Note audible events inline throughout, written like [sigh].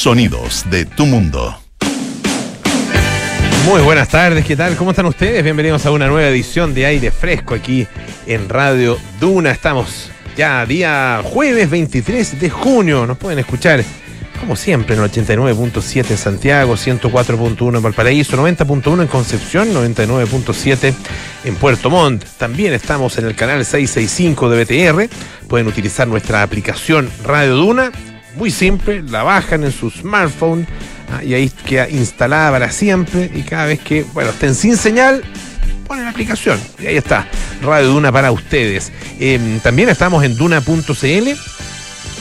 Sonidos de tu mundo. Muy buenas tardes, ¿qué tal? ¿Cómo están ustedes? Bienvenidos a una nueva edición de Aire Fresco aquí en Radio Duna. Estamos ya día jueves 23 de junio. Nos pueden escuchar como siempre en el 89.7 en Santiago, 104.1 en Valparaíso, 90.1 en Concepción, 99.7 en Puerto Montt. También estamos en el canal 665 de BTR. Pueden utilizar nuestra aplicación Radio Duna. Muy simple, la bajan en su smartphone ah, y ahí queda instalada para siempre. Y cada vez que, bueno, estén sin señal, ponen la aplicación. Y ahí está, Radio Duna para ustedes. Em, también estamos en duna.cl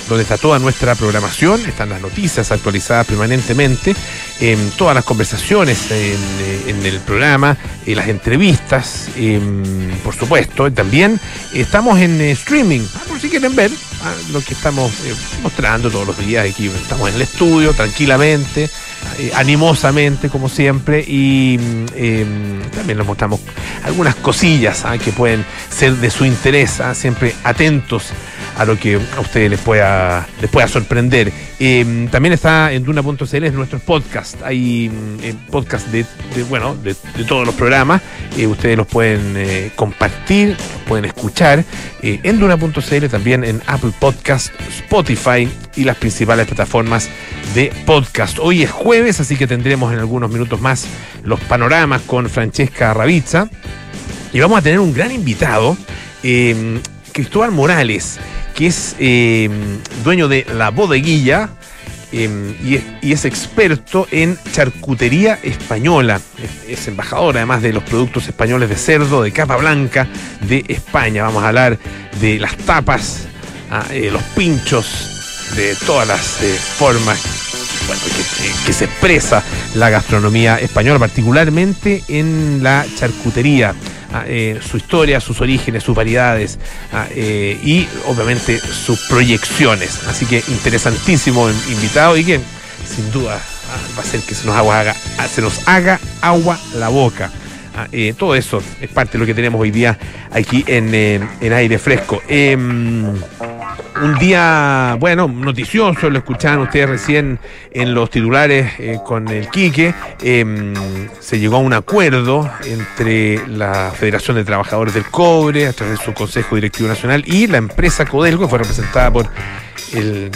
donde está toda nuestra programación, están las noticias actualizadas permanentemente, en todas las conversaciones en, el programa, en las entrevistas, em, por supuesto, también estamos en eh, streaming, ah, por si quieren ver ah, lo que estamos eh, mostrando todos los días aquí, estamos en el estudio tranquilamente, eh, animosamente como siempre y em, también les mostramos algunas cosillas ah, que pueden ser de su interés, siempre atentos a lo que a ustedes les pueda, les pueda sorprender. Em, también está en Duna.cl es nuestro podcast. Hay mm, eh, podcast de, bueno, de, todos los programas. Eh, ustedes los pueden eh, compartir, los pueden escuchar en Duna.cl, también en Apple Podcast, Spotify y las principales plataformas de podcast. Hoy es jueves, así que tendremos en algunos minutos más los panoramas con Francesca Ravizza. Y vamos a tener un gran invitado, Cristóbal Morales que es em, dueño de la bodeguilla em, y, es experto en charcutería española. Es, embajador además de los productos españoles de cerdo, de capa blanca de España. Vamos a hablar de las tapas, ah, eh, los pinchos, de todas las eh, formas que, se expresa la gastronomía española, particularmente en la charcutería. Eh, su historia, sus orígenes, sus variedades eh, y obviamente sus proyecciones. Así que interesantísimo invitado y que sin duda ah, va a ser que se nos, haga, se nos haga agua la boca. Eh, todo eso es parte de lo que tenemos hoy día aquí en, en aire fresco. Em, un día, bueno, noticioso, lo escuchaban ustedes recién en los titulares eh, con el Quique. Em, se llegó a un acuerdo entre la Federación de Trabajadores del Cobre, a través de su Consejo Directivo Nacional, y la empresa Codelco, que fue representada por el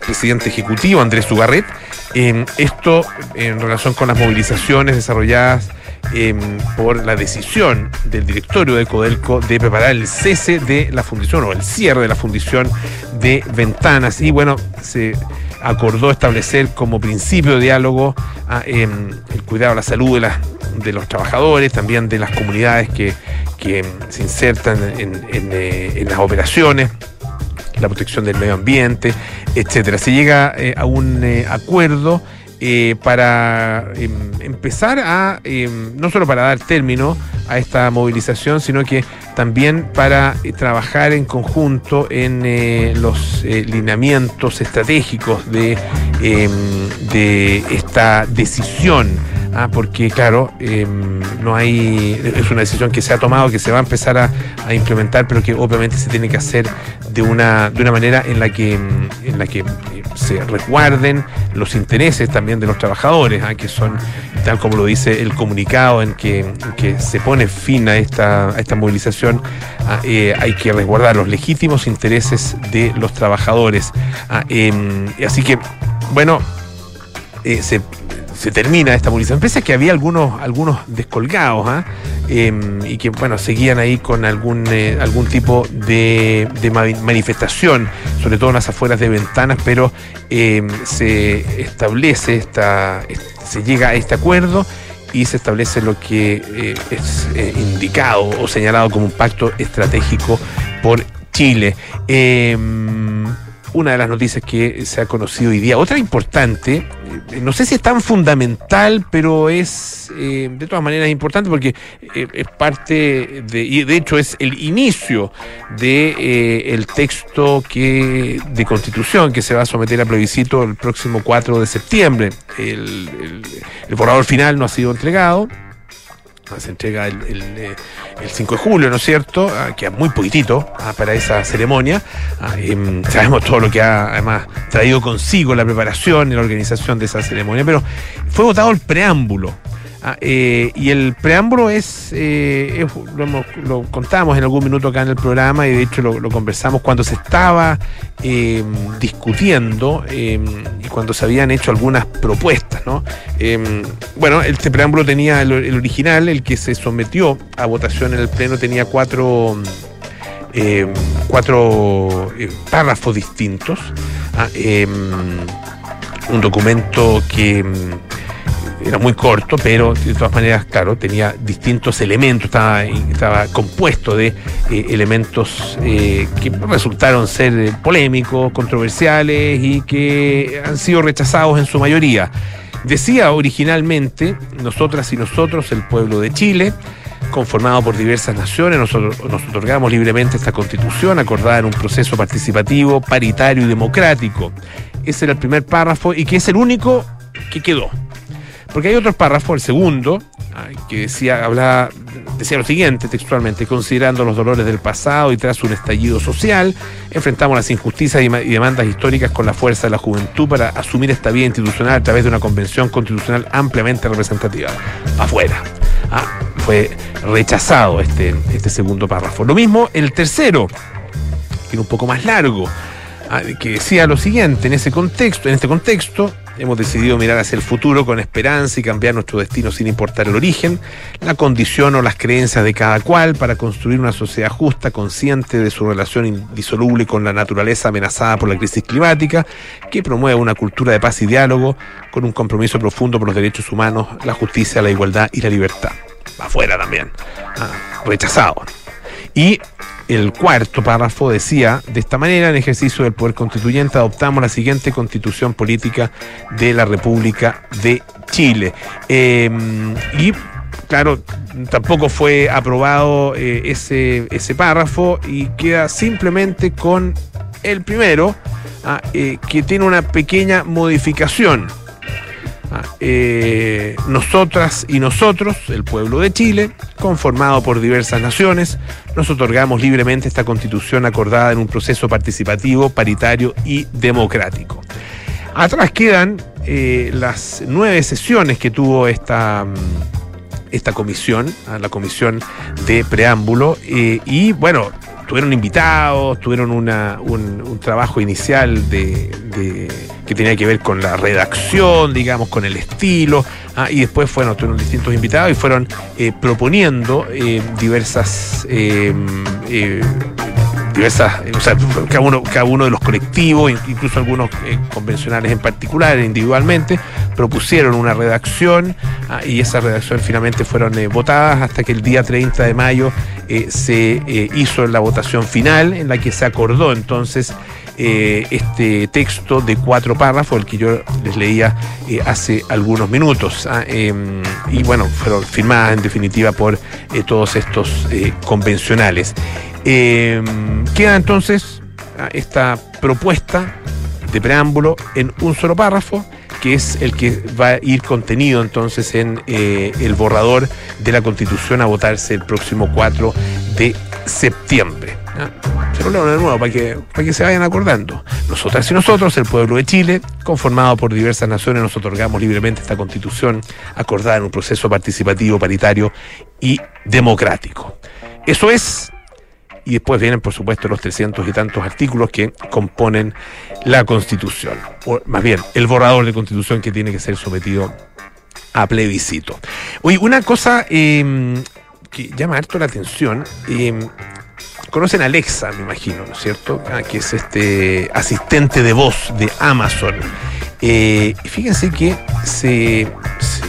presidente ejecutivo Andrés Ugarret. Em, esto en relación con las movilizaciones desarrolladas Em, por la decisión del directorio de Codelco de preparar el cese de la fundición o el cierre de la fundición de ventanas. Y bueno, se acordó establecer como principio de diálogo em, el cuidado de la salud de, de, los trabajadores, también de las comunidades que, se insertan en, eh, las operaciones la protección del medio ambiente, etcétera. Se llega eh, a un eh, acuerdo eh, para em, empezar a, em, no solo para dar término a esta movilización, sino que también para eh, trabajar en conjunto en eh, los lineamientos estratégicos de, em, esta decisión. Ah, porque claro, no hay, es una decisión que se ha tomado, que se va a empezar a, implementar, pero que obviamente se tiene que hacer de una, de una manera en la que, en la que se resguarden los intereses también de los trabajadores, ¿ah? que son, tal como lo dice el comunicado en que, se pone fin a esta, a esta movilización, ¿ah? eh, hay que resguardar los legítimos intereses de los trabajadores. ¿ah? Em, así que, bueno, eh, se se termina esta movilización. Pese que había algunos, algunos descolgados ¿ah? em, y que bueno, seguían ahí con algún, eh, algún tipo de, manifestación, sobre todo en las afueras de ventanas, pero em, se establece esta, se llega a este acuerdo y se establece lo que eh, es eh, indicado o señalado como un pacto estratégico por Chile. Em, una de las noticias que se ha conocido hoy día. Otra importante, eh, no sé si es tan fundamental, pero es eh, de todas maneras importante porque eh, es parte de, y de hecho es el inicio de el texto que de constitución que se va a someter a plebiscito el próximo 4 de septiembre. El borrador final no ha sido entregado Se entrega el, el, eh, el 5 de julio, ¿no es cierto? Ah, queda muy poquitito ah, para esa ceremonia. Ah, em, [laughs] sabemos todo lo que ha además traído consigo la preparación y la organización de esa ceremonia, pero fue votado el preámbulo. Ah, eh, y el preámbulo es, eh, lo, hemos- lo contamos en algún minuto acá en el programa y de hecho lo, conversamos cuando se estaba eh, discutiendo eh, y cuando se habían hecho algunas propuestas. ¿no? Eh, bueno, este preámbulo tenía el, original, el que se sometió a votación en el Pleno, tenía cuatro, cuatro eh, párrafos distintos. Ah, un documento que era muy corto, pero de todas maneras, claro, tenía distintos elementos, estaba, compuesto de eh, elementos eh, que resultaron ser eh, polémicos, controversiales y que han sido rechazados en su mayoría. Decía originalmente, nosotras y nosotros, el pueblo de Chile, conformado por diversas naciones, nosotros nos otorgamos libremente esta constitución acordada en un proceso participativo, paritario y democrático. Ese era el primer párrafo y que es el único que quedó. Porque hay otros párrafos, el segundo, que decía, hablaba, decía lo siguiente textualmente, considerando los dolores del pasado y tras un estallido social, enfrentamos las injusticias y demandas históricas con la fuerza de la juventud para asumir esta vía institucional a través de una convención constitucional ampliamente representativa. Afuera. Ah, fue rechazado este, este segundo párrafo. Lo mismo el tercero, que era un poco más largo, ah, que decía lo siguiente, en ese contexto, en este contexto, hemos decidido mirar hacia el futuro con esperanza y cambiar nuestro destino sin importar el origen, la condición o las creencias de cada cual para construir una sociedad justa, consciente de su relación indisoluble con la naturaleza amenazada por la crisis climática, que promueva una cultura de paz y diálogo con un compromiso profundo por los derechos humanos, la justicia, la igualdad y la libertad. Afuera también. Ah, rechazado. Y el cuarto párrafo decía, de esta manera, en ejercicio del poder constituyente, adoptamos la siguiente constitución política de la República de Chile. Eh, y claro, tampoco fue aprobado eh, ese, ese párrafo y queda simplemente con el primero, ah, eh, que tiene una pequeña modificación. Ah, eh, nosotras y nosotros, el pueblo de Chile, conformado por diversas naciones, nos otorgamos libremente esta constitución acordada en un proceso participativo, paritario y democrático. Atrás quedan eh, las nueve sesiones que tuvo esta, mm, esta comisión, ah, la comisión de preámbulo, eh, y bueno, tuvieron invitados, tuvieron una- un, trabajo inicial de, que tenía que ver con la redacción, digamos, con el estilo, ah, y después bueno, tuvieron distintos invitados y fueron eh, proponiendo eh, diversas eh, diversas, o sea, cada uno, cada uno de los colectivos, in- incluso algunos eh, convencionales en particular, individualmente, propusieron una redacción ah, y esas redacciones finalmente fueron eh, votadas hasta que el día 30 de mayo eh, se hizo la votación final en la que se acordó entonces eh, este texto de cuatro párrafos, el que yo les leía eh, hace algunos minutos. ah, em, y bueno, fueron firmadas en definitiva por eh, todos estos convencionales. Eh, queda entonces ah, esta propuesta de preámbulo en un solo párrafo, que es el que va a ir contenido entonces en el borrador de la Constitución a votarse el próximo 4 de septiembre. ¿ah? De nuevo para que, para que se vayan acordando. Nosotras y nosotros, el pueblo de Chile, conformado por diversas naciones, nos otorgamos libremente esta constitución acordada en un proceso participativo, paritario y democrático. Eso es y después vienen, por supuesto, los 300 y tantos artículos que componen la Constitución, o más bien, el borrador de Constitución que tiene que ser sometido a plebiscito. Oye, una cosa eh, que llama harto la atención, eh, conocen a Alexa, me imagino, ¿no es cierto? Ah, que es este asistente de voz de Amazon. Eh, fíjense que se,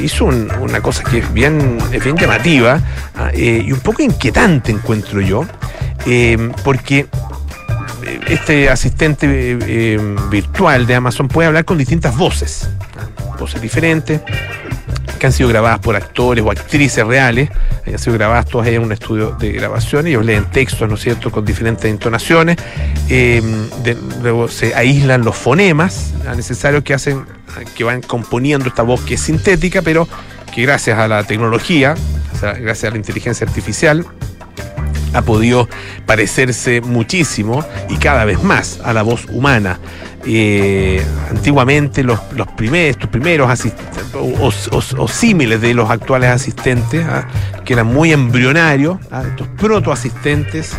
hizo un- una cosa que es bien, es bien llamativa ah, eh, y un poco inquietante, encuentro yo, eh, porque este asistente eh, eh, virtual de Amazon puede hablar con distintas voces, voces diferentes, que han sido grabadas por actores o actrices reales, han sido grabadas todas ellas en un estudio de grabación, ellos leen textos, ¿no es cierto?, con diferentes entonaciones, eh, luego se aíslan los fonemas necesarios que hacen, que van componiendo esta voz que es sintética, pero que gracias a la tecnología, gracias a la inteligencia artificial, ha podido parecerse muchísimo y cada vez más a la voz humana. Eh, antiguamente los, primeros, estos primeros asistentes o, símiles de los actuales asistentes, ¿ah? que eran muy embrionarios, ¿ah? estos protoasistentes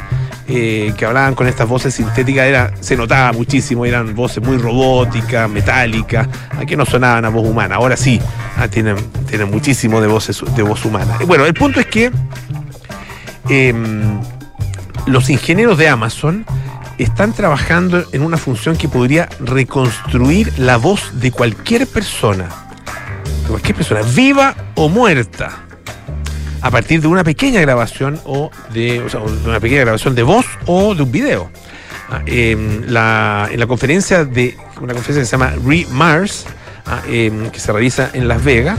eh, que hablaban con estas voces sintéticas, se notaba muchísimo, eran voces muy robóticas, metálicas, que no sonaban a voz humana. Ahora sí, ¿ah? tienen, tienen muchísimo de, voces, de voz humana. Bueno, el punto es que Em, los ingenieros de Amazon están trabajando en una función que podría reconstruir la voz de cualquier persona, de cualquier persona, viva o muerta, a partir de una pequeña grabación o de, una pequeña grabación de voz o de un video. Ah, em, en la conferencia de una conferencia que se llama Re Mars, Ah, em, que se realiza en Las Vegas,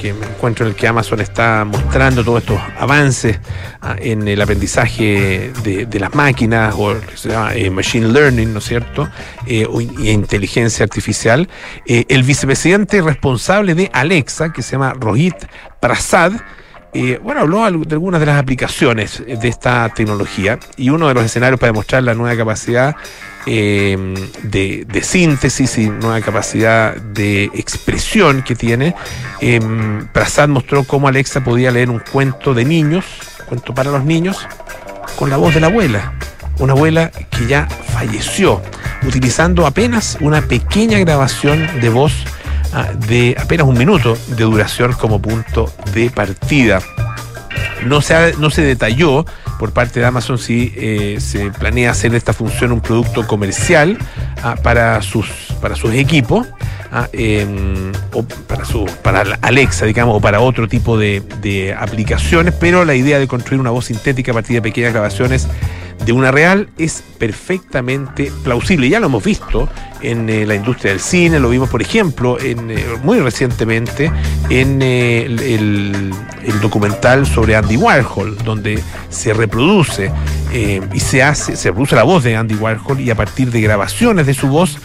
que me encuentro en el que Amazon está mostrando todos estos avances ah, en el aprendizaje de, las máquinas o se llama eh, machine learning, ¿no es cierto? Eh, o inteligencia artificial. Eh, el vicepresidente responsable de Alexa, que se llama Rohit Prasad, bueno, habló de algunas de las aplicaciones de esta tecnología y uno de los escenarios para demostrar la nueva capacidad eh, de, síntesis y nueva capacidad de expresión que tiene. Eh, Prasad mostró cómo Alexa podía leer un cuento de niños, cuento para los niños, con la voz de la abuela. Una abuela que ya falleció, utilizando apenas una pequeña grabación de voz de apenas un minuto de duración como punto de partida. No se, no se detalló por parte de Amazon si eh, se planea hacer esta función un producto comercial ah, para, sus, para sus equipos. Ah, em, o para su para Alexa, digamos, o para otro tipo de, de aplicaciones, pero la idea de construir una voz sintética a partir de pequeñas grabaciones de una real es perfectamente plausible. Ya lo hemos visto en eh, la industria del cine, lo vimos, por ejemplo, en, eh, muy recientemente en eh, el, documental sobre Andy Warhol, donde se reproduce y se hace, se reproduce la voz de Andy Warhol y a partir de grabaciones de su voz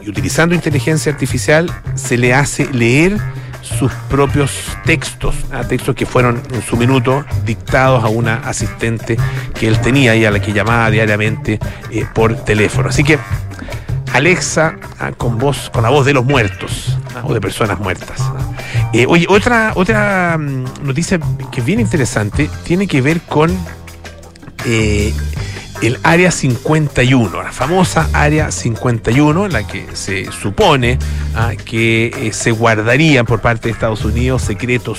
y utilizando inteligencia artificial se le hace leer sus propios textos, textos que fueron en su minuto dictados a una asistente que él tenía y a la que llamaba diariamente eh, por teléfono. Así que Alexa ah, con voz, con la voz de los muertos ah, o de personas muertas. Eh, oye, otra, otra mm, noticia que es bien interesante tiene que ver con eh, el Área 51, la famosa Área 51, en la que se supone ah, que eh, se guardarían por parte de Estados Unidos secretos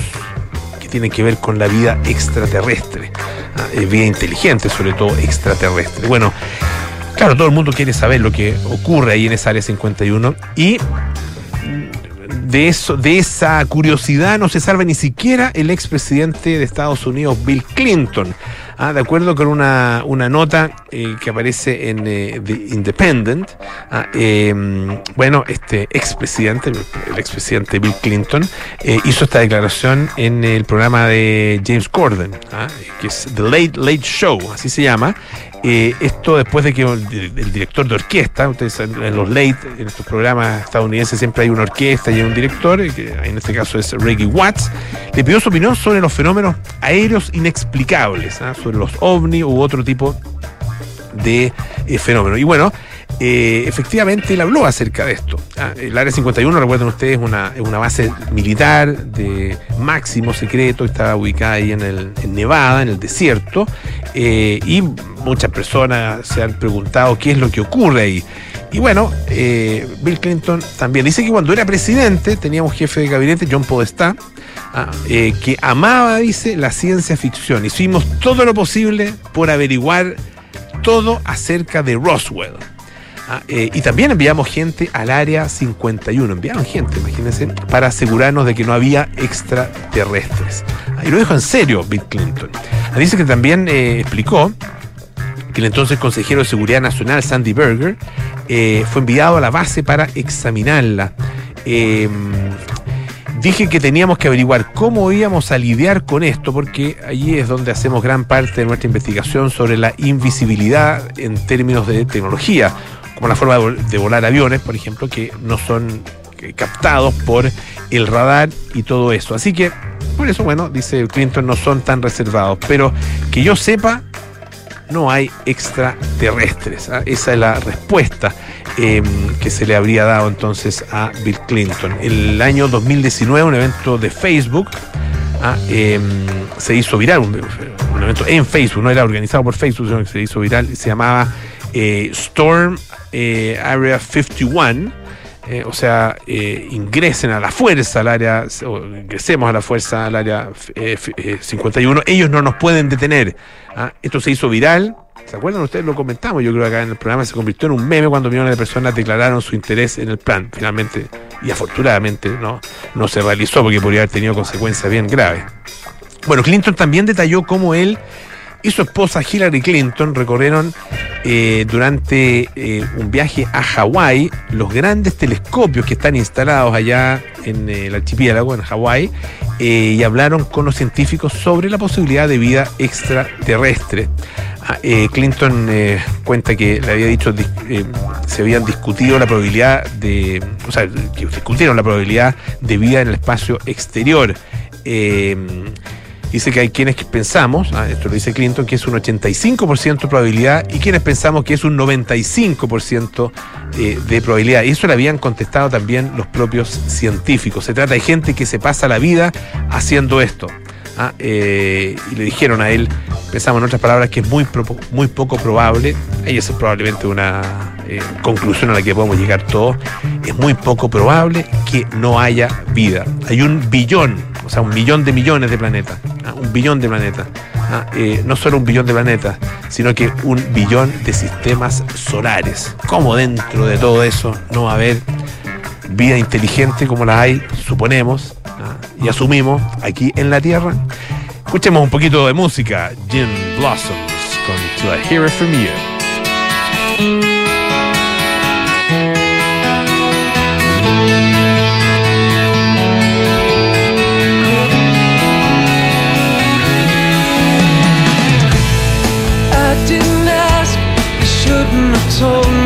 que tienen que ver con la vida extraterrestre, ah, eh, vida inteligente, sobre todo extraterrestre. Bueno, claro, todo el mundo quiere saber lo que ocurre ahí en esa Área 51 y de, eso, de esa curiosidad no se salva ni siquiera el expresidente de Estados Unidos, Bill Clinton. Ah, de acuerdo con una, nota eh, que aparece en eh, The Independent, ah, em, bueno, este expresidente, el expresidente Bill Clinton, eh, hizo esta declaración en el programa de James Corden, ah, que es The Late Late Show, así se llama, eh, esto después de que el, director de orquesta, ustedes en los late, en estos programas estadounidenses siempre hay una orquesta y hay un director, que en este caso es Reggie Watts, le pidió su opinión sobre los fenómenos aéreos inexplicables, ¿ah? sobre los ovni u otro tipo de eh, fenómenos. Y bueno, eh, efectivamente él habló acerca de esto. Ah, el Área 51, recuerden ustedes, es una, una base militar de máximo secreto, está ubicada ahí en, el, Nevada, en el desierto, eh, y muchas personas se han preguntado qué es lo que ocurre ahí. Y bueno, eh, Bill Clinton también dice que cuando era presidente teníamos jefe de gabinete, John Podestá, ah, que amaba, dice, la ciencia ficción. Hicimos todo lo posible por averiguar todo acerca de Roswell. Ah, eh, y también enviamos gente al área 51. Enviaron gente, imagínense, para asegurarnos de que no había extraterrestres. Ah, y lo dijo en serio Bill Clinton. Ah, dice que también eh, explicó que el entonces consejero de Seguridad Nacional, Sandy Berger, eh, fue enviado a la base para examinarla. Em, dije que teníamos que averiguar cómo íbamos a lidiar con esto, porque allí es donde hacemos gran parte de nuestra investigación sobre la invisibilidad en términos de tecnología como la forma de volar aviones, por ejemplo, que no son captados por el radar y todo eso. Así que Por eso, bueno, dice Clinton, no son tan reservados. Pero que yo sepa, no hay extraterrestres. ¿ah? Esa es la respuesta em, que se le habría dado entonces a Bill Clinton. El año 2019, un evento de Facebook ¿ah? em, se hizo viral, un, evento en Facebook, no era organizado por Facebook, sino que se hizo viral, se llamaba eh, Storm eh, Area 51 eh, o sea, ingresen a la fuerza al área, o ingresemos a la fuerza al área 51, eh, ellos no nos pueden detener. ¿ah? Esto se hizo viral, ¿se acuerdan? Ustedes lo comentamos, yo creo que acá en el programa se convirtió en un meme cuando millones de personas declararon su interés en el plan. Finalmente, y afortunadamente, no, no se realizó porque podría haber tenido consecuencias bien graves. Bueno, Clinton también detalló cómo él y su esposa Hillary Clinton recorrieron eh, durante eh, un viaje a Hawái los grandes telescopios que están instalados allá en eh, el archipiélago, en Hawái, y hablaron con los científicos sobre la posibilidad de vida extraterrestre. Ah, Clinton cuenta que le había dicho, se habían discutido la probabilidad de, o sea, que discutieron la probabilidad de vida en el espacio exterior. Dice que hay quienes pensamos, ah, esto lo dice Clinton, que es un 85% de probabilidad y quienes pensamos que es un 95% eh, de probabilidad. Y eso le habían contestado también los propios científicos. Se trata de gente que se pasa la vida haciendo esto. Ah, eh, y le dijeron a él, pensamos en otras palabras, que es muy, muy poco probable, y esa es probablemente una eh, conclusión a la que podemos llegar todos, es muy poco probable que no haya vida. Hay un billón, o sea, un millón de millones de planetas, ¿ah? un billón de planetas. ¿ah? Eh, no solo un billón de planetas, sino que un billón de sistemas solares. ¿Cómo dentro de todo eso no va a haber vida inteligente como la hay, suponemos, ¿ah? y asumimos aquí en la Tierra? Escuchemos un poquito de música. Jim Blossoms con To I Hear From You. told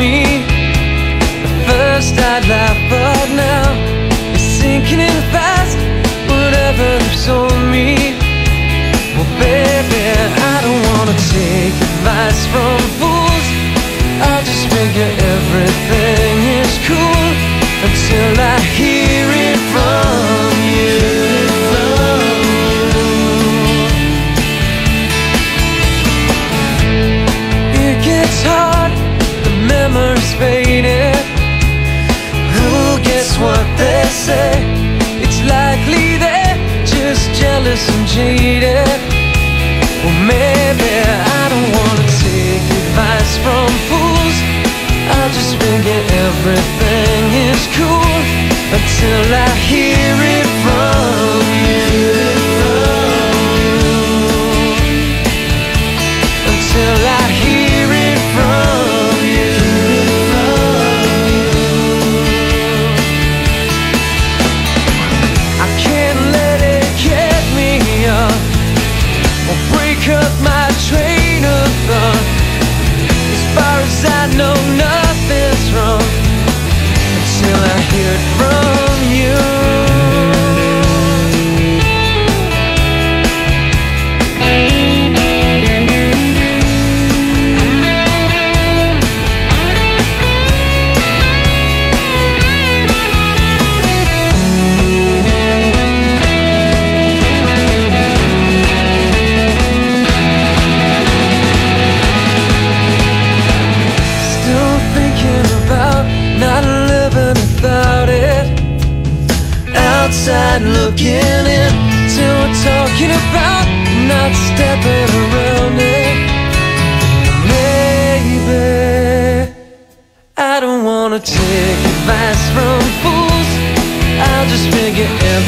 first I'd laugh but now It's sinking in fast. Whatever they've told me Well baby I don't wanna take advice from fools. I just figure everything is cool Until I hear it from jealous and jaded Well maybe I don't wanna take advice from fools. I'll just figure everything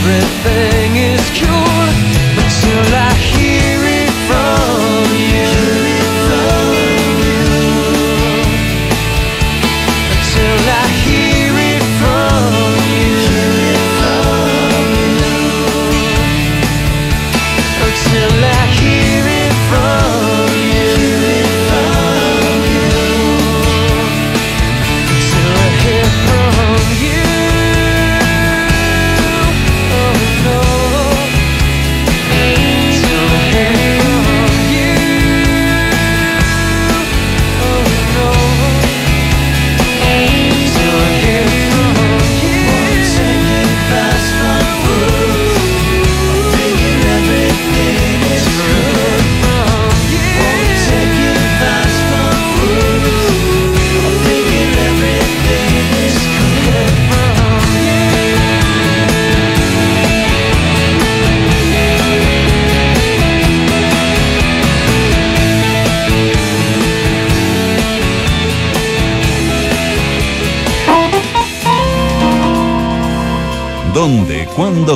everything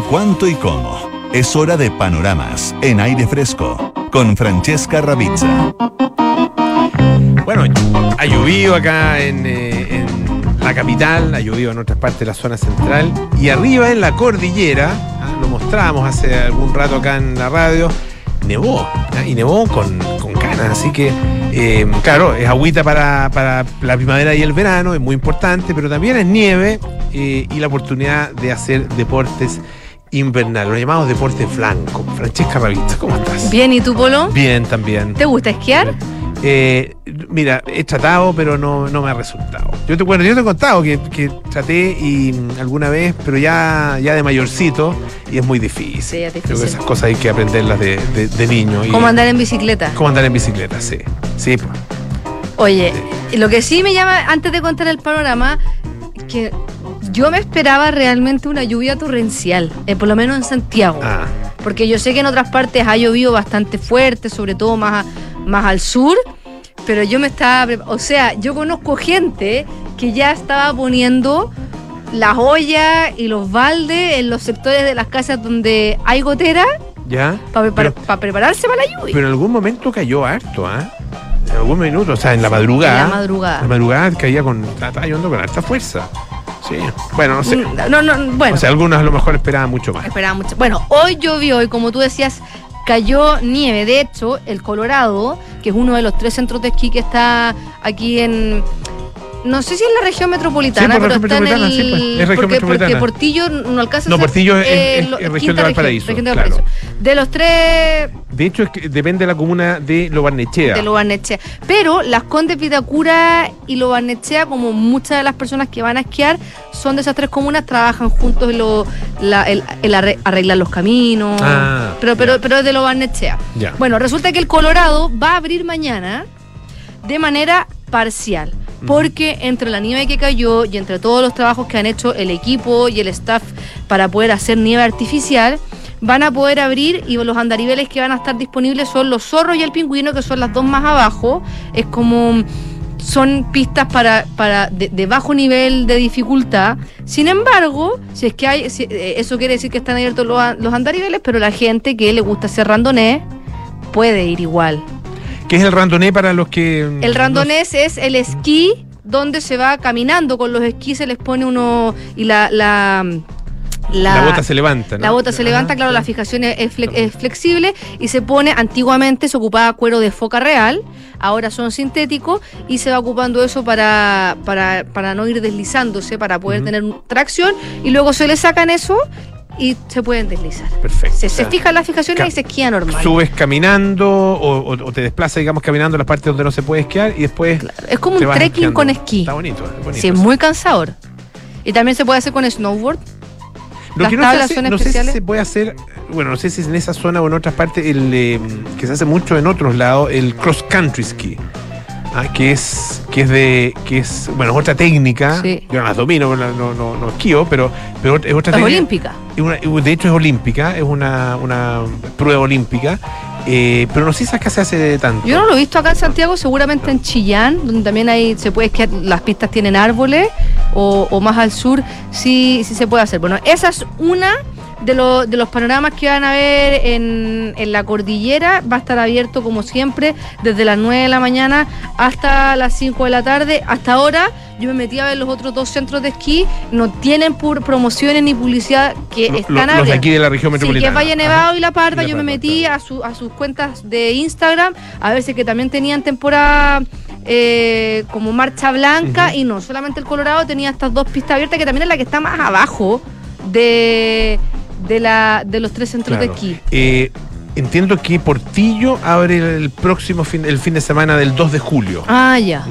cuánto y cómo? Es hora de panoramas en aire fresco con Francesca Ravizza. Bueno, ha llovido acá en, eh, la capital, ha llovido en otras partes de la zona central y arriba en la cordillera, ah, lo mostramos hace algún rato acá en la radio, nevó y nevó con, con canas, así que eh, claro, es agüita para, para la primavera y el verano, es muy importante, pero también es nieve eh, y la oportunidad de hacer deportes invernales, los llamados deportes blancos. Francesca Ravista, ¿cómo estás? Bien, ¿y tú, Polo? Bien, también. ¿Te gusta esquiar? Eh, mira, he tratado, pero no, no me ha resultado. Yo te, bueno, yo te he contado que, que traté y mm, alguna vez, pero ya, ya de mayorcito, y es muy difícil. Sí, es Creo que difícil. esas cosas hay que aprenderlas de, de- de niño. y- ¿Cómo andar en bicicleta? cómo andar en bicicleta, sí. Sí, pues. Oye, lo que sí me llama, antes de contar el panorama, que yo me esperaba realmente una lluvia torrencial, eh, por lo menos en Santiago. Ah, Porque yo sé que en otras partes ha llovido bastante fuerte, sobre todo más, a- más al sur. Pero yo me estaba. O sea, yo conozco gente que ya estaba poniendo las ollas y los baldes en los sectores de las casas donde hay gotera ya. para Pero- prepararse para la lluvia. Pero en algún momento cayó harto, ¿ah? En algún minuto, o sea, en la madrugada. En la madrugada. La madrugada caía con. Estaba lloviendo con harta fuerza. Sí. Bueno, no sé. No, no, bueno. O sea, algunos a lo mejor esperaban mucho más. Esperaba mucho. Bueno, hoy llovió y como tú decías, cayó nieve. De hecho, el Colorado, que es uno de los tres centros de esquí que está aquí en. No sé si en la región metropolitana, Sí, por pero región está en el. sí, pues, es región porque, porque metropolitana. Portillo no alcanza No, a ser, Portillo es- es- lo- es región de Valparaíso, región de claro. Valparaíso. De los tres De hecho, es que depende de la comuna de Lobarnechea. de Lobarnechea. Pero las Condes Vitacura y Lobarnechea, como muchas de las personas que van a esquiar, son de esas tres comunas, trabajan juntos en lo, la- el, el arre- arreglar los caminos. Ah, pero, pero, pero es de Lobarnechea. Bueno, resulta que el Colorado va a abrir mañana de manera parcial. Porque entre la nieve que cayó y entre todos los trabajos que han hecho el equipo y el staff para poder hacer nieve artificial, van a poder abrir y los andariveles que van a estar disponibles son los zorros y el pingüino, que son las dos más abajo. Es como son pistas para, para de, de bajo nivel de dificultad. Sin embargo, si es que hay, si- eh, eso quiere decir que están abiertos los, los andariveles, pero la gente que le gusta hacer randonés puede ir igual. ¿Qué es el randoné para los que. El no- randonés es el esquí donde se va caminando con los esquís, se les pone uno y la... la La, bota se levanta, ¿no? la bota se levanta, Ah, claro, la fijación es, es fle- es flexible y se pone, antiguamente se ocupaba cuero de foca real, ahora son sintéticos y se va ocupando eso para, para, para no ir deslizándose, para poder tener tracción y luego se le sacan eso y se pueden deslizar. Perfecto. Se, O se sea, fijan las fijaciones y se esquía normal. Subes caminando o, o- o te desplazas, digamos, caminando a las partes donde no se puede esquiar y después. Es como un trekking esquiando. con esquí. Está bonito, es bonito. Sí, es muy cansador. Y también se puede hacer con snowboard. Lo las que no, se, tablas hace- son no sé si se puede hacer, bueno, no sé si es en esa zona o en otras partes, el eh, que se hace mucho en otros lados, el cross country ski. Ah, que es que es de que es bueno es otra técnica Sí. yo no las domino no, no, no, esquío pero pero es otra Es técnica olímpica. es una- de hecho es olímpica es una, una prueba olímpica eh, pero no sé si acá se hace tanto Yo no lo he visto acá en Santiago, seguramente en Chillán, donde también hay, se puede esquiar, las pistas tienen árboles, o, más al sur, sí, sí se puede hacer. Bueno, esa es una de, lo- de los panoramas que van a ver en, en la cordillera. Va a estar abierto, como siempre, desde las 9 de la mañana hasta las 5 de la tarde. Hasta ahora, yo me metí a ver los otros dos centros de esquí, no tienen pur- promociones ni publicidad que Lo- están lo- los de aquí de la región Sí, que metropolitana es Valle Ajá. Nevado y La Y La yo me metí claro. a, su- a sus cuentas de Instagram a ver si que también tenían temporada eh, como marcha blanca y no, solamente el Colorado tenía estas dos pistas abiertas que también es la que está más abajo de, de, la, de los tres centros Claro. de esquí. Eh, entiendo que Portillo abre el próximo fin el fin de semana del 2 de julio Ah, ya.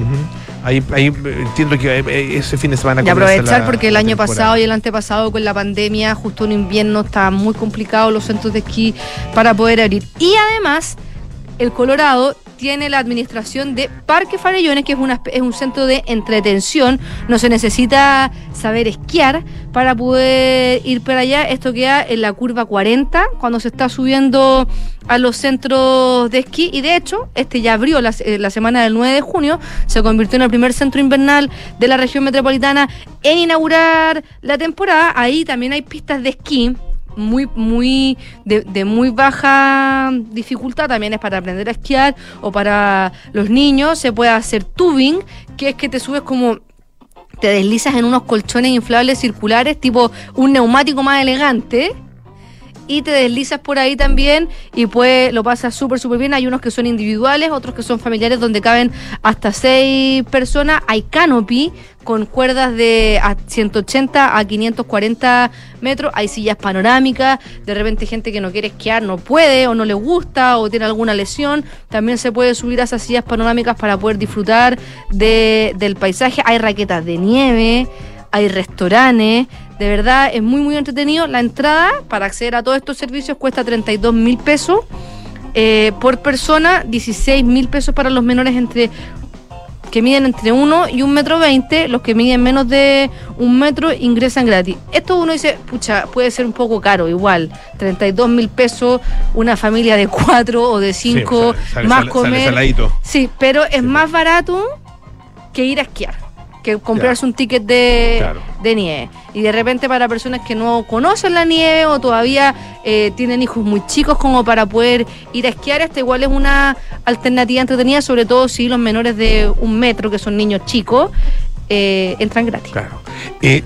Ahí, ahí eh, entiendo que eh, ese fin de semana Y aprovechar la- porque el año temporada. pasado y el antepasado con la pandemia, justo en invierno, estaban muy complicados los centros de esquí para poder abrir. Y además, el Colorado tiene la administración de Parque Farellones, que es, una, es un centro de entretención. No se necesita saber esquiar para poder ir para allá. Esto queda en la curva 40, cuando se está subiendo a los centros de esquí. Y de hecho, este ya abrió la, la semana del 9 de junio, se convirtió en el primer centro invernal de la región metropolitana en inaugurar la temporada. Ahí también hay pistas de esquí muy, muy, de, de, muy baja dificultad, también es para aprender a esquiar o para los niños, se puede hacer tubing, que es que te subes como te deslizas en unos colchones inflables circulares, tipo un neumático más elegante y te deslizas por ahí también y pues lo pasas súper, súper bien. Hay unos que son individuales, otros que son familiares donde caben hasta seis personas. Hay canopy con cuerdas de a 180 a 540 metros. Hay sillas panorámicas. De repente gente que no quiere esquiar no puede o no le gusta o tiene alguna lesión. También se puede subir a esas sillas panorámicas para poder disfrutar de, del paisaje. Hay raquetas de nieve hay restaurantes, de verdad es muy muy entretenido. La entrada para acceder a todos estos servicios cuesta 32 mil pesos eh, por persona, 16 mil pesos para los menores entre que miden entre 1 y 1 metro 20, los que miden menos de un metro ingresan gratis. Esto uno dice, pucha, puede ser un poco caro, igual, 32 mil pesos, una familia de 4 o de 5, Sí, más sale- comer. sale sí, pero es Sí, más barato que ir a esquiar, que comprarse un ticket de, Claro. de nieve. Y de repente para personas que no conocen la nieve o todavía eh, tienen hijos muy chicos como para poder ir a esquiar, esta igual es una alternativa entretenida, sobre todo si los menores de un metro, que son niños chicos, eh, entran gratis. Claro. Eh,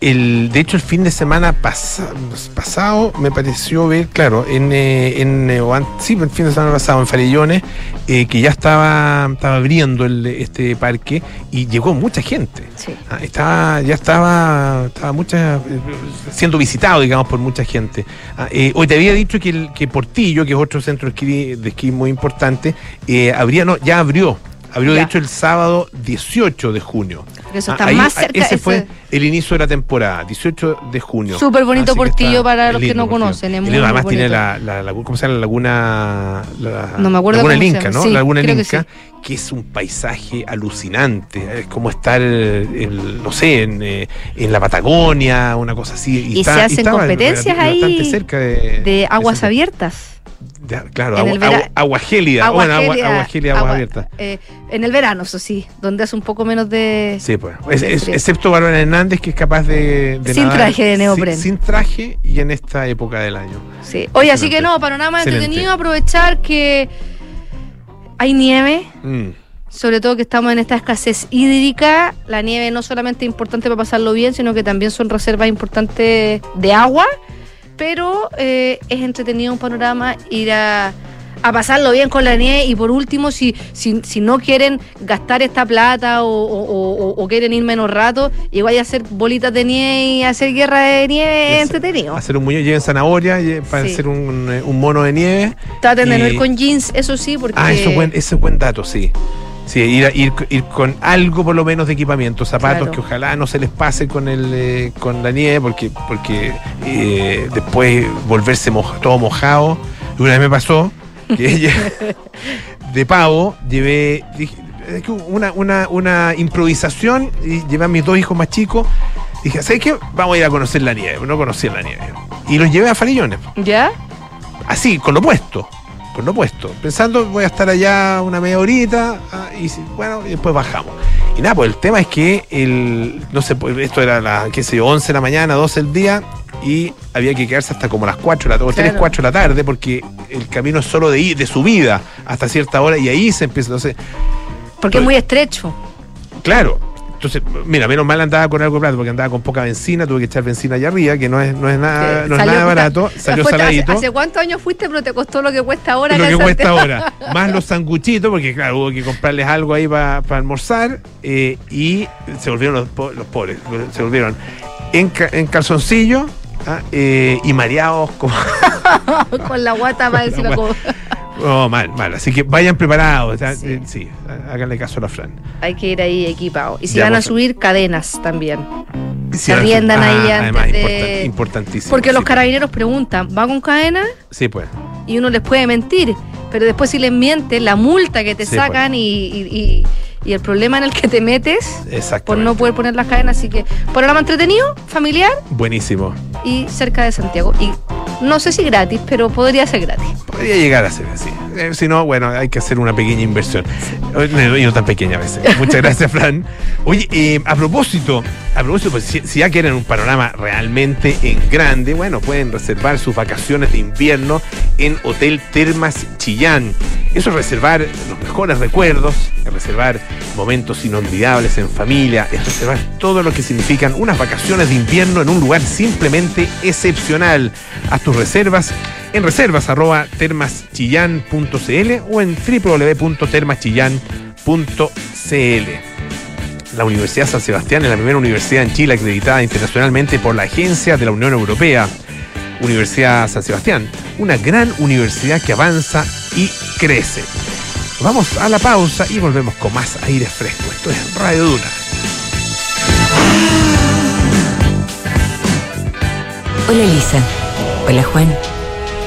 el, de hecho, el fin de semana pasa- pasado me pareció ver, claro, en, eh, en eh, sí, el fin de semana pasado en Farellones, eh, que ya estaba, estaba abriendo el- este parque y llegó mucha gente. Sí. Ah, estaba, ya estaba, estaba mucha, siendo visitado, digamos, por mucha gente. Ah, hoy te había dicho que, el, que Portillo, que es otro centro de esquí, de esquí muy importante, habría, no, ya abrió. Abrió, de hecho, el sábado 18 de junio. Eso Ah, está ahí, más ah, cerca. Ese ese- fue el inicio de la temporada, 18 de junio. Súper bonito Así Portillo para los que no Portillo. conocen, es muy, además tiene la, la, lagu- ¿cómo se llama? La laguna. La, No me acuerdo Laguna cómo se Inca, llama. ¿no? Sí, laguna creo que Inca, que, es un paisaje alucinante. Es como estar, en, no sé, en, eh, en la Patagonia, una cosa así. Y se hacen competencias bastante ahí cerca de, de aguas abiertas. Claro, agua, vera- agua- gélida. Agua bueno, agua, gélida, agua gélida, agua agua- abierta. eh, en el verano, eso sí, donde hace un poco menos de. Sí, pues. Es- es- excepto Bárbara Hernández, que es capaz de. de Sin nadar traje de sin- neopren. Sin, traje y en esta época del año. Sí. Oye, así que no, panorama entretenido, aprovechar que hay nieve, Mm. sobre todo que estamos en esta escasez hídrica. La nieve no solamente es importante para pasarlo bien, sino que también son reservas importantes de agua, pero eh, es entretenido un panorama ir a, a pasarlo bien con la nieve y por último, si, si, si no quieren gastar esta plata o, o- o- o quieren ir menos rato, igual a hacer bolitas de nieve y hacer guerra de nieve es entretenido. Hacer un muñeco, lleven zanahoria para Sí. hacer un, un mono de nieve. Traten de no ir con jeans, eso sí, porque... Ah, eso es buen, ese es buen dato, sí. Sí, ir, a- ir, ir con algo por lo menos de equipamiento, zapatos Claro. que ojalá no se les pase con el eh, con la nieve, porque, porque eh, después volverse moja- todo mojado. Una vez me pasó que [laughs] ella, de pavo llevé dije, una, una, una improvisación y llevé a mis dos hijos más chicos. Dije, ¿sabes qué? Vamos a ir a conocer la nieve. No conocía la nieve. Y los llevé a Farillones ¿Ya? así, con lo puesto. Con lo puesto. Pensando, voy a estar allá una media horita ah, y bueno, y después bajamos. Y nada, pues el tema es que el, no sé, pues, esto era la, qué sé yo, 11 de la mañana, 12 del día, y había que quedarse hasta como las 4 de la tarde, o 3, Claro. 4 de la tarde, porque el camino es solo de ir, de subida hasta cierta hora, y ahí se empieza. Entonces, Porque es muy estrecho. Claro. Entonces, mira, menos mal andaba con algo de plata porque andaba con poca benzina, tuve que echar benzina allá arriba, que no es, no es nada, no es nada barato, [laughs] salió Fuiste- saladito. ¿Hace, hace cuántos años fuiste, pero te costó lo que cuesta ahora? [laughs] lo que cuesta ahora. [laughs] Más los sanguchitos, porque claro, hubo que comprarles algo ahí para almorzar eh, y se volvieron los, po- los pobres, se volvieron en, ca- en calzoncillo ah, eh, y mareados como... Con la guata para decirlo como... Oh, mal, mal. Así que vayan preparados. o sea, Sí. eh, sí, háganle caso a la Fran. Hay que ir ahí equipado. Y si Ya, van a subir, cadenas también. Se arriendan ahí ah, antes además, de- importan- importantísimo. Porque sí, los pues. carabineros preguntan, ¿va con cadena? Sí, pues. Y uno les puede mentir. pero después si les mientes, la multa que te Sí, sacan y, y- y- y el problema en el que te metes por no poder poner las cadenas. Así que programa entretenido, familiar Buenísimo. y cerca de Santiago. Y no sé si gratis, pero podría ser gratis. Podría llegar a ser así. Eh, si no, bueno, hay que hacer una pequeña inversión. No tan pequeña a veces. Muchas gracias, Fran. Oye, eh, a propósito, a propósito, pues, si, si ya quieren un panorama realmente en grande, bueno, pueden reservar sus vacaciones de invierno en Hotel Termas Chillán. Eso es reservar los mejores recuerdos, es reservar momentos inolvidables en familia, es reservar todo lo que significan unas vacaciones de invierno en un lugar simplemente excepcional. Haz tus reservas en reservas o en www.termaschillán.cl. La Universidad San Sebastián es la primera universidad en Chile acreditada internacionalmente por la Agencia de la Unión Europea. Universidad San Sebastián, una gran universidad que avanza y crece. Vamos a la pausa y volvemos con más aire fresco. Esto es Radio Duna. Hola Elisa. Hola Juan.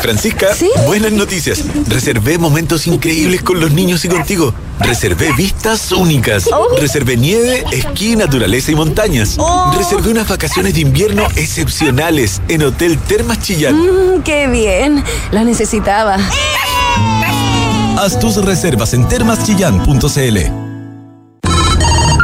Francisca, ¿Sí? buenas noticias. Reservé momentos increíbles con los niños y contigo. Reservé vistas únicas. Reservé nieve, esquí, naturaleza y montañas. Reservé unas vacaciones de invierno excepcionales en Hotel Termas Chillán. Mm, ¡Qué bien! La necesitaba. Haz tus reservas en termaschillán.cl.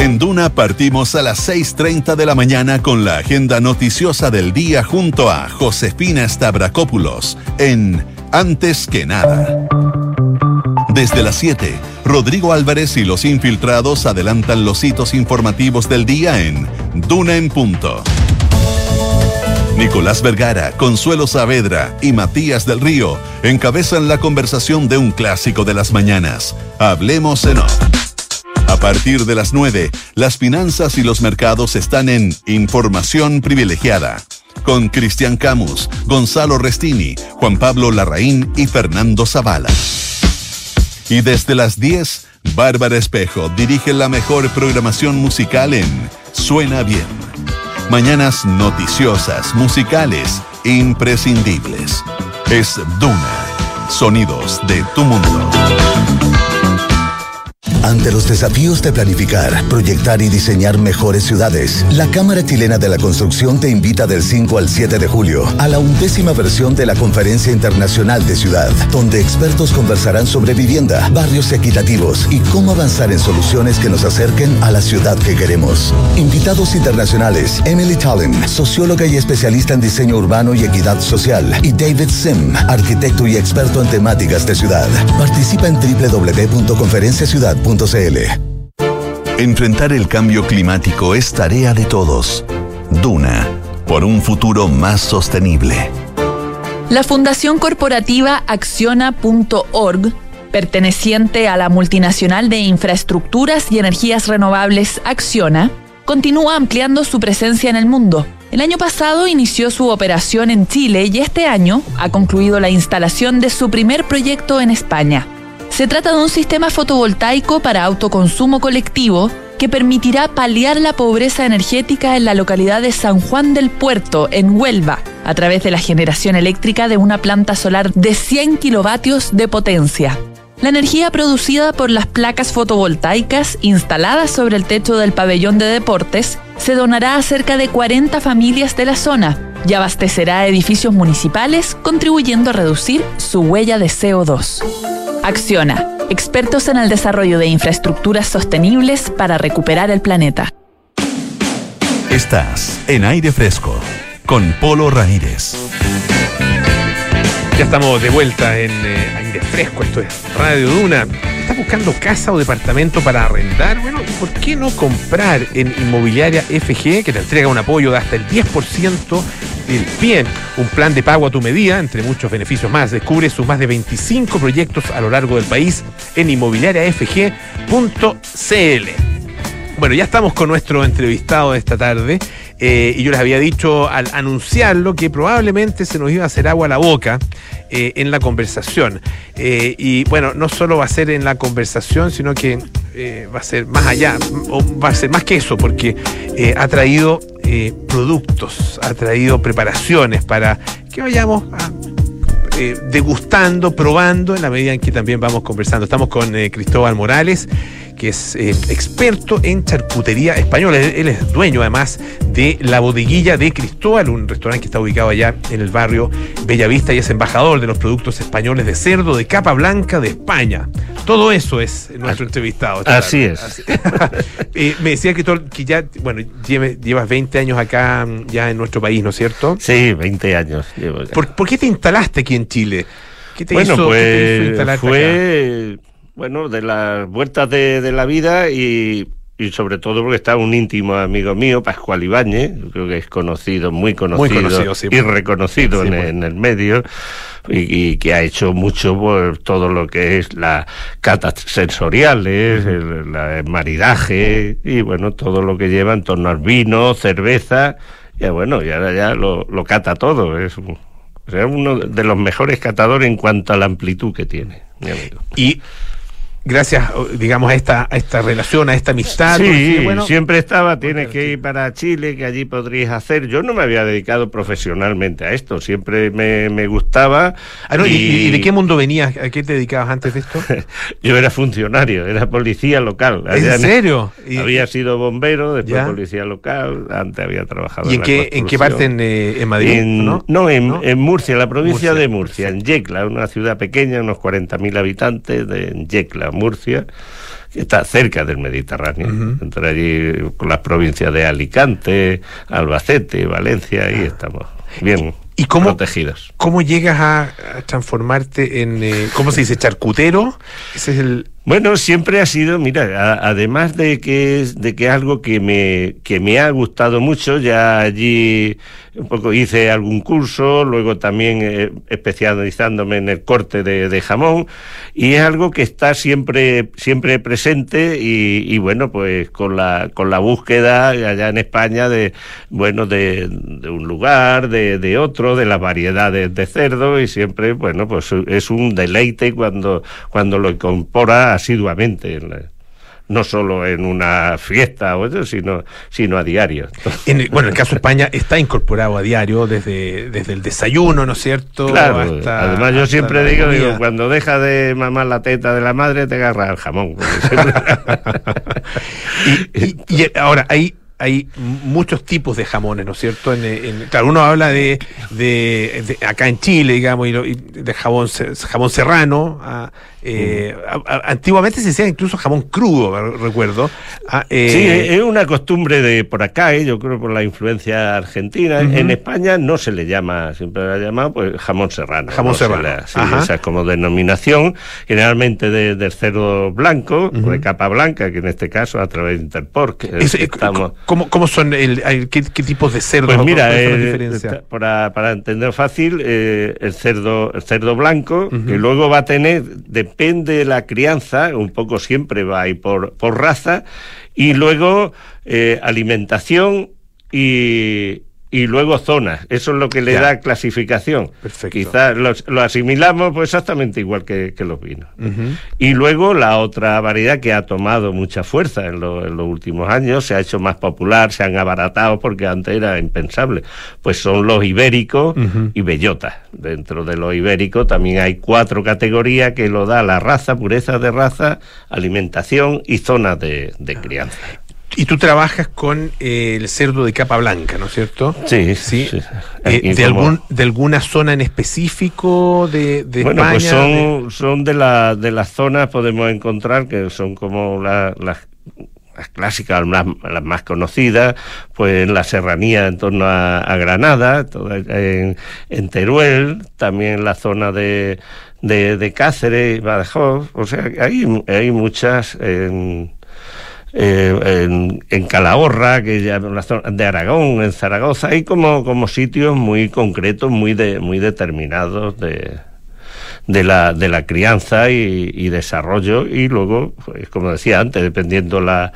En Duna partimos a las 6.30 de la mañana con la agenda noticiosa del día junto a Josefina Stavrakopoulos en Antes que nada. Desde las 7, Rodrigo Álvarez y los infiltrados adelantan los hitos informativos del día en Duna en Punto. Nicolás Vergara, Consuelo Saavedra y Matías del Río encabezan la conversación de un clásico de las mañanas. Hablemos en off. Partir de las 9, las finanzas y los mercados están en Información Privilegiada. Con Cristian Camus, Gonzalo Restini, Juan Pablo Larraín y Fernando Zavala. Y desde las 10, Bárbara Espejo dirige la mejor programación musical en Suena Bien. Mañanas noticiosas, musicales, imprescindibles. Es Duna. Sonidos de tu mundo. Ante los desafíos de planificar, proyectar y diseñar mejores ciudades, la Cámara Chilena de la Construcción te invita del 5 al 7 de julio a la undécima versión de la Conferencia Internacional de Ciudad, donde expertos conversarán sobre vivienda, barrios equitativos y cómo avanzar en soluciones que nos acerquen a la ciudad que queremos. Invitados internacionales, Emily Tallin, socióloga y especialista en diseño urbano y equidad social, y David Sim, arquitecto y experto en temáticas de ciudad. Participa en Enfrentar el cambio climático es tarea de todos. Duna, por un futuro más sostenible. La Fundación Corporativa Acciona.org, perteneciente a la multinacional de infraestructuras y energías renovables Acciona, continúa ampliando su presencia en el mundo. El año pasado inició su operación en Chile y este año ha concluido la instalación de su primer proyecto en España. Se trata de un sistema fotovoltaico para autoconsumo colectivo que permitirá paliar la pobreza energética en la localidad de San Juan del Puerto, en Huelva, a través de la generación eléctrica de una planta solar de 100 kilovatios de potencia. La energía producida por las placas fotovoltaicas instaladas sobre el techo del pabellón de deportes se donará a cerca de 40 familias de la zona y abastecerá edificios municipales, contribuyendo a reducir su huella de CO2. Acciona, expertos en el desarrollo de infraestructuras sostenibles para recuperar el planeta. Estás en aire fresco con Polo Ramírez. Ya estamos de vuelta en eh, aire fresco, esto es Radio Duna. ¿Estás buscando casa o departamento para arrendar? Bueno, ¿por qué no comprar en Inmobiliaria FG, que te entrega un apoyo de hasta el 10% del PIE? Un plan de pago a tu medida, entre muchos beneficios más. Descubre sus más de 25 proyectos a lo largo del país en inmobiliariafg.cl. Bueno, ya estamos con nuestro entrevistado de esta tarde eh, y yo les había dicho al anunciarlo que probablemente se nos iba a hacer agua a la boca eh, en la conversación. Eh, y bueno, no solo va a ser en la conversación, sino que va a ser más allá, o va a ser más que eso, porque ha traído productos, ha traído preparaciones para que vayamos degustando, probando en la medida en que también vamos conversando. Estamos con Cristóbal Morales, que es eh, experto en charcutería española. Él, es dueño además de la bodeguilla de Cristóbal, un restaurante que está ubicado allá en el barrio Bellavista y es embajador de los productos españoles de cerdo de capa blanca de España. Todo eso es nuestro entrevistado. Así es. [laughs] Eh, me decía que, que ya, bueno, llevas 20 años acá ya en nuestro país, ¿no es cierto? Sí, 20 años llevo ¿Por, qué te instalaste aquí en Chile? ¿Qué te bueno, pues fue bueno, de las vueltas de, la vida y, sobre todo porque está un íntimo amigo mío, Pascual Ibáñez, creo que es conocido, muy conocido, y reconocido en, el medio, y, que ha hecho mucho por todo lo que es la catas sensoriales, el, maridaje, y bueno, todo lo que lleva en torno al vino, cerveza, y bueno, y ahora ya lo, cata todo, es uno de los mejores catadores en cuanto a la amplitud que tiene, mi amigo. Y gracias, digamos, a esta, a esta relación, a esta amistad. Sí, siempre estaba, tienes que ir para Chile, que allí podrías hacer. Yo no me había dedicado profesionalmente a esto, siempre me, me gustaba. Ah, y... de qué mundo venías? ¿A qué te dedicabas antes de esto? [laughs] Yo era funcionario, era policía local. ¿En serio? [laughs] Había sido bombero, después policía local, antes había trabajado ¿Y en, qué, en qué parte en, eh, Madrid? ¿no? en, Murcia, la provincia de Murcia, en Yecla, una ciudad pequeña, unos 40.000 habitantes, de, en Yecla Murcia, que está cerca del Mediterráneo, entre allí con las provincias de Alicante, Albacete, Valencia, y estamos bien. ¿Y cómo, protegidos. ¿Cómo llegas a, transformarte en, eh, ¿cómo se dice? ¿Charcutero? Ese es el... Bueno, siempre ha sido, mira, además de que es de que algo que me, que me ha gustado mucho, ya allí un poco hice algún curso, luego también eh, especializándome en el corte de, jamón, y es algo que está siempre, siempre presente y, bueno, pues con la, con la búsqueda allá en España de, bueno, de, un lugar, de, otro, de las variedades de cerdo, y siempre, bueno, pues es un deleite cuando, cuando lo incorpora asiduamente en la, no solo en una fiesta o eso, sino, sino a diario. En bueno, en el caso de España está incorporado a diario desde, desde el desayuno, ¿no es cierto? Claro, además yo siempre digo, digo, cuando deja de mamar la teta de la madre, te agarra el jamón. [laughs] y, ahora, hay hay muchos tipos de jamones, ¿no es cierto? En, claro, uno habla de, de, acá en Chile, digamos, y, de jabón, jamón serrano, ah, eh, antiguamente se decía incluso jamón crudo, recuerdo. Ah, sí, eh, es una costumbre de por acá, eh, yo creo por la influencia argentina. En España no se le llama, siempre le ha llamado pues, jamón serrano. Jamón serrano. esa es como denominación, generalmente del cerdo blanco, o de capa blanca, que en este caso a través de Interpork. estamos... ¿cómo, son, el, qué, tipos de cerdo? Pues mira, para, para entender fácil, el cerdo el cerdo blanco, que luego va a tener de depende de la crianza, un poco siempre va ahí por, por raza, y luego eh, alimentación y, y luego zonas. Eso es lo que le da clasificación. Perfecto. Quizás lo, asimilamos pues exactamente igual que, los vinos. Y luego la otra variedad que ha tomado mucha fuerza en, los últimos años, se ha hecho más popular, se han abaratado porque antes era impensable, pues son los ibéricos y bellotas. Dentro de los ibéricos también hay cuatro categorías que lo da la raza, pureza de raza, alimentación y zonas de, de crianza. Y tú trabajas con eh, el cerdo de capa blanca, ¿no es cierto? Sí, sí. Eh, de, algún, ¿De alguna zona en específico de, de bueno, pues son, son de, la, de las zonas, podemos encontrar, que son como las las clásicas, las, las, más conocidas, pues en la serranía en torno a, a Granada, en, en, Teruel, también en la zona de, de, de Cáceres, Badajoz, o sea, hay, hay muchas en, eh, en, en, Calahorra, que ya en la zona de Aragón, en Zaragoza, hay como, como sitios muy concretos, muy, de, muy determinados de, de, la, de la crianza y, y desarrollo, y luego, pues, como decía antes, dependiendo la,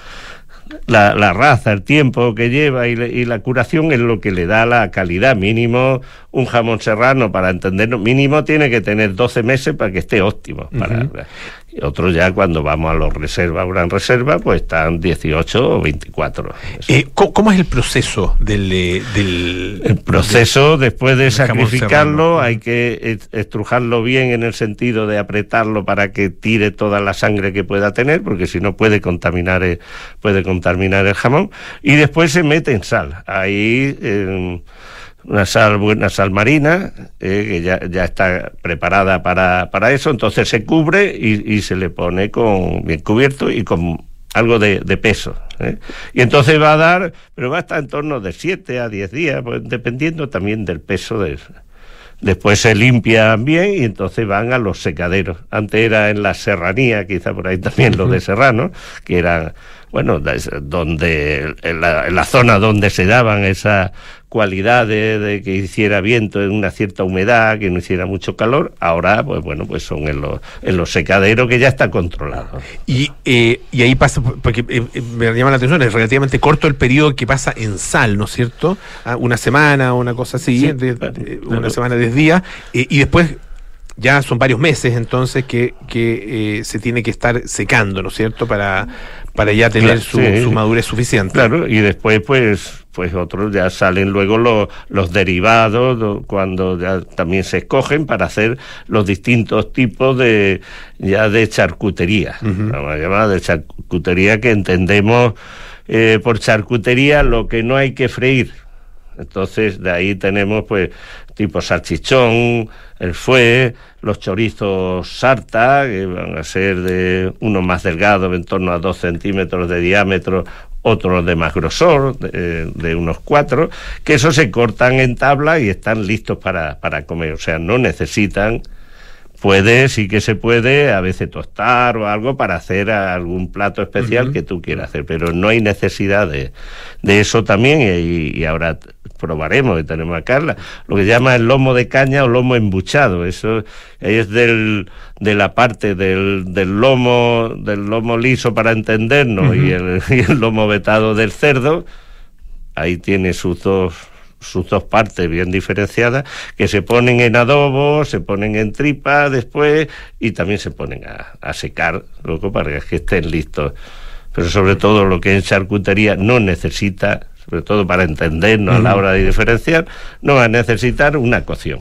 la, la, raza, el tiempo que lleva y, le, y, la curación es lo que le da la calidad. Mínimo, un jamón serrano, para entendernos, mínimo tiene que tener 12 meses para que esté óptimo. Para, uh -huh. Y otros ya cuando vamos a los reservas, gran reserva, pues están 18 o 24. Eh, ¿Cómo es el proceso del... del el proceso, del, después de sacrificarlo, hay que estrujarlo bien en el sentido de apretarlo para que tire toda la sangre que pueda tener, porque si no puede contaminar el, puede contaminar el jamón. Y después se mete en sal. Ahí... Eh, una sal buena sal marina eh, que ya, ya está preparada para, para eso entonces se cubre y, y, se le pone con bien cubierto y con algo de, de peso ¿eh? y entonces va a dar pero va a estar en torno de 7 a 10 días pues, dependiendo también del peso de Después se limpian bien y entonces van a los secaderos. Antes era en la serranía, quizá por ahí también lo de Serrano, que era, bueno, donde, en la, en la zona donde se daban esas cualidades de que hiciera viento en una cierta humedad, que no hiciera mucho calor, ahora, pues bueno, pues son en los, en los secaderos que ya está controlado. Y, eh, y ahí pasa, porque eh, me llama la atención, es relativamente corto el periodo que pasa en sal, ¿no es cierto? Ah, una semana, una cosa así, sí, de, de, una claro. semana, diez días, eh, y después ya son varios meses entonces que, que eh, se tiene que estar secando, ¿no es cierto? Para, para ya tener claro, su, sí. su, madurez suficiente. Claro, y después pues pues otros ya salen luego los, los derivados cuando ya también se escogen para hacer los distintos tipos de ya de charcutería, uh -huh. vamos a llamar de charcutería que entendemos eh, por charcutería lo que no hay que freír. Entonces de ahí tenemos pues tipo salchichón, el fue, los chorizos sarta, que van a ser de uno más delgado, en torno a dos centímetros de diámetro, otros de más grosor, de, de, unos cuatro, que esos se cortan en tabla y están listos para, para comer. O sea, no necesitan, puede, sí que se puede, a veces tostar o algo para hacer algún plato especial uh -huh. que tú quieras hacer, pero no hay necesidad de, de eso también y, y ahora probaremos, que tenemos a Carla, lo que llama el lomo de caña o lomo embuchado, eso es del, de la parte del, del lomo, del lomo liso para entendernos uh -huh. y, el, [laughs] y el lomo vetado del cerdo, ahí tiene sus dos sus dos partes bien diferenciadas, que se ponen en adobo, se ponen en tripa después y también se ponen a, a secar, loco, para que estén listos. Pero sobre todo lo que es charcutería no necesita sobre todo para entendernos a la hora de diferenciar, no va a necesitar una cocción.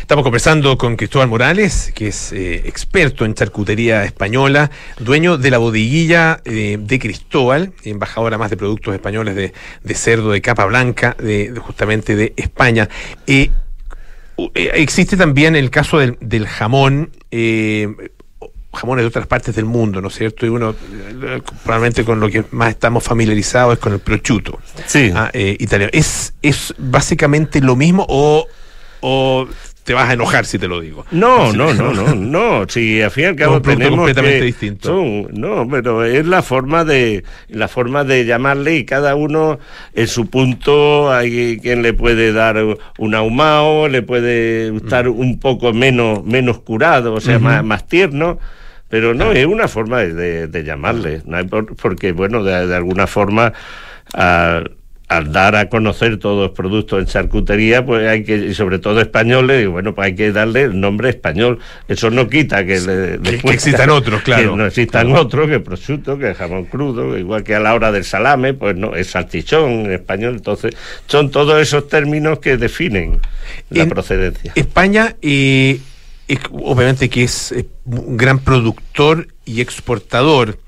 Estamos conversando con Cristóbal Morales, que es eh, experto en charcutería española, dueño de la bodeguilla eh, de Cristóbal, embajadora más de productos españoles de, de cerdo de capa blanca, de, de justamente de España. Eh, existe también el caso del, del jamón jamones de otras partes del mundo, ¿no es cierto? Y uno, probablemente con lo que más estamos familiarizados es con el prosciutto sí. ah, eh, italiano. ¿Es, ¿Es básicamente lo mismo o, o te vas a enojar si te lo digo. No, no, no, no, no. Si al fin y al cabo tenemos completamente distinto. No, pero es la forma de la forma de llamarle y cada uno en su punto hay quien le puede dar un ahumado, le puede gustar mm. un poco menos menos curado, o sea, más, más tierno pero no, es una forma de, llamarle, ¿no? porque bueno, de, alguna forma al, al, dar a conocer todos los productos en charcutería, pues hay que, y sobre todo españoles, y bueno, pues hay que darle el nombre español. Eso no quita que, le, después, que existan otros, [laughs] claro. Que no existan claro. otros, que prosciutto, que jamón crudo, igual que a la hora del salame, pues no, es salchichón en español. Entonces, son todos esos términos que definen la en procedencia. España y... Eh es, obviamente que es un gran productor y exportador,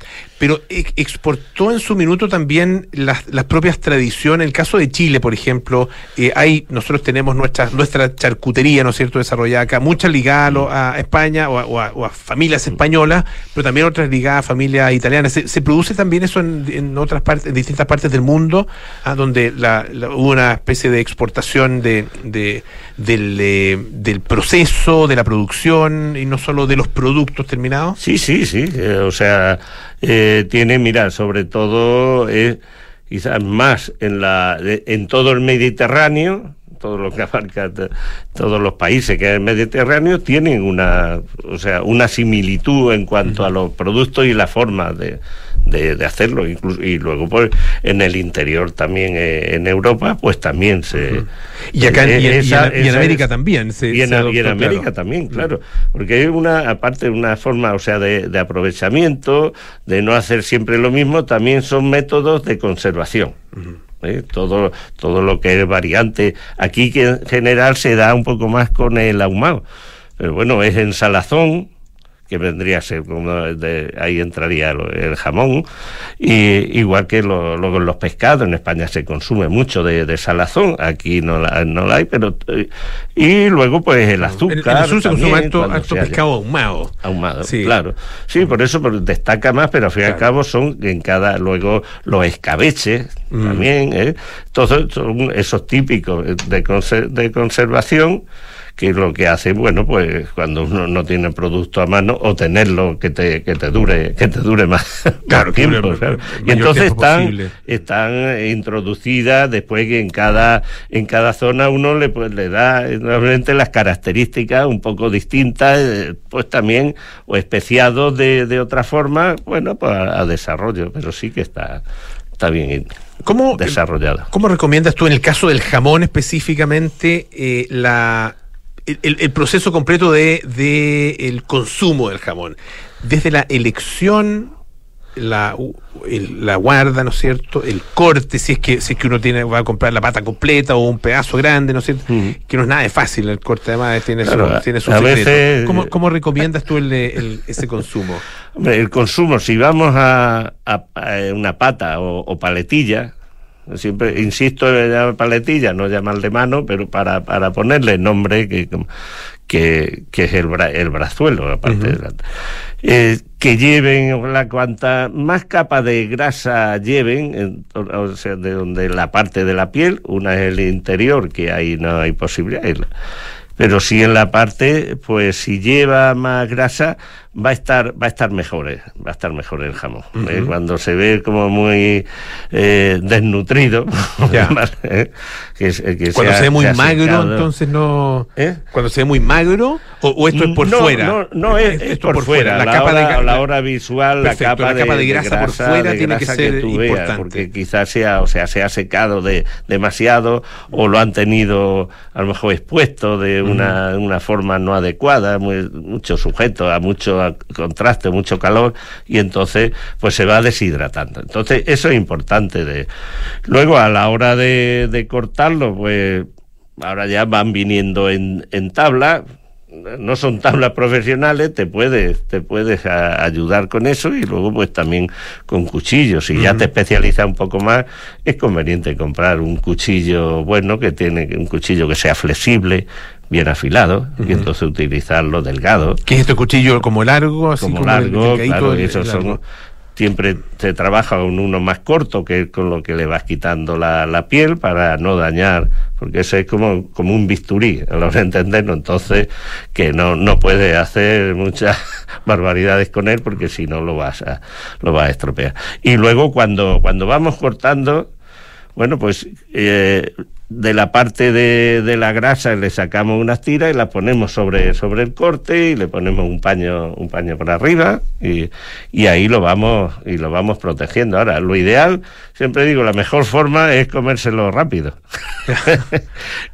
pero exportó en su minuto también las, las propias tradiciones. En el caso de Chile, por ejemplo, eh, hay nosotros tenemos nuestra, nuestra charcutería, ¿no es cierto?, desarrollada acá, muchas ligadas a, España o a, o a- o a familias españolas, pero también otras ligadas a familias italianas. ¿Se, se produce también eso en, en otras partes, en distintas partes del mundo, ah, donde la- la- hubo una especie de exportación de, de- del, eh, del proceso, de la producción y no solo de los productos terminados? Sí, sí, sí. eh, o sea, eh, tiene, mira, sobre todo, eh, quizás más en, la, en todo el Mediterráneo, todo lo que [laughs] abarca todos los países que en el Mediterráneo, tienen una, o sea, una similitud en cuanto a los productos y la forma de, de, de hacerlo. Incluso, y luego, pues, en el interior también, eh, en Europa, pues también se. Y acá en- eh, y en- y en- esa- y en esa América es- también se- y en, se y en América claro. también, claro. Porque es una, aparte, una forma, o sea, de, de aprovechamiento, de no hacer siempre lo mismo, también son métodos de conservación. ¿eh? Todo, todo lo que es variante. Aquí que en general se da un poco más con el ahumado. Pero bueno, es en salazón, que vendría a ser como de, ahí entraría lo- el jamón y igual que lo- luego los pescados en España se consume mucho de, de salazón aquí no la, no la hay pero y luego pues el azúcar En- en el sur se consume harto, pescado ahumado. ahumado Sí. claro sí por eso destaca más pero al fin y al cabo son en cada luego los escabeches Mm. también ¿eh? todos son esos típicos de, de conservación que lo que hace, bueno, pues cuando uno no tiene producto a mano, o tenerlo que te, que te dure, que te dure más, Claro, más que dure tiempo. ¿sabes? mayor Y entonces tiempo están, posible. están eh, introducidas después que en cada, en cada zona uno le, pues, le da eh, normalmente las características un poco distintas, eh, pues también, o especiados de, de otra forma, bueno, pues a, a desarrollo, pero sí que está, está bien ¿Cómo, desarrollado. ¿Cómo recomiendas tú en el caso del jamón específicamente eh, la, el, proceso completo de, de el consumo del jamón? Desde la elección, la, el- la guarda, ¿no es cierto? El corte, si es que si es que uno tiene va a comprar la pata completa o un pedazo grande, ¿no es cierto? Que no es nada de fácil el corte, además tiene Claro, su, tiene su secreto. veces- ¿Cómo, cómo recomiendas tú el, el- ese consumo? Hombre, el consumo, si vamos a, a- a una pata o, o paletilla, siempre insisto en llamar paletilla, no llamar de mano, pero para, para ponerle nombre que, que, que es el, bra- el brazuelo, aparte de la- eh, que lleven la cuanta más capa de grasa lleven, en- o sea, de donde la parte de la piel, una es el interior, que ahí no hay posibilidad, la- pero sí en la parte, pues si lleva más grasa, va a estar, va a estar mejor, eh, va a estar mejor el jamón. ¿eh? Cuando se ve como muy eh, desnutrido, [laughs] Ya. ¿vale? ¿Eh? que, que Cuando ha- se ve muy magro, secado. entonces no. ¿Eh? Cuando se ve muy magro, o, o esto es por no, fuera. No, no es, es por, fuera. La, capa de, la, hora visual, Perfecto, la capa, la capa de grasa por fuera tiene que ser veas, importante. porque quizás sea, o sea, se ha secado de demasiado o lo han tenido a lo mejor expuesto de una, una forma no adecuada, muy- mucho sujeto a contraste, mucho calor y entonces pues se va deshidratando. Entonces eso es importante. De... Luego a la hora de, de cortarlo, pues ahora ya van viniendo en, en tabla, no son tablas profesionales, te puedes, te puedes a- ayudar con eso y luego pues también con cuchillos. Si ya te especializas un poco más, es conveniente comprar un cuchillo bueno que tiene un cuchillo que sea flexible, bien afilado, y entonces utilizarlo delgado. ¿Qué es este cuchillo como largo? Así como, como largo, el claro, esos son largo? Siempre se trabaja con uno más corto que con lo que le vas quitando la, la piel para no dañar porque eso es como, como un bisturí a hora de entonces que no, no puedes hacer muchas [laughs] barbaridades con él porque si no lo vas a lo vas a estropear. Y luego cuando cuando vamos cortando bueno, pues eh, de la parte de, de la grasa le sacamos unas tiras y las ponemos sobre, sobre el corte y le ponemos un paño, un paño por arriba y, y ahí lo vamos, y lo vamos protegiendo. Ahora, lo ideal, siempre digo, la mejor forma es comérselo rápido. [laughs] [laughs]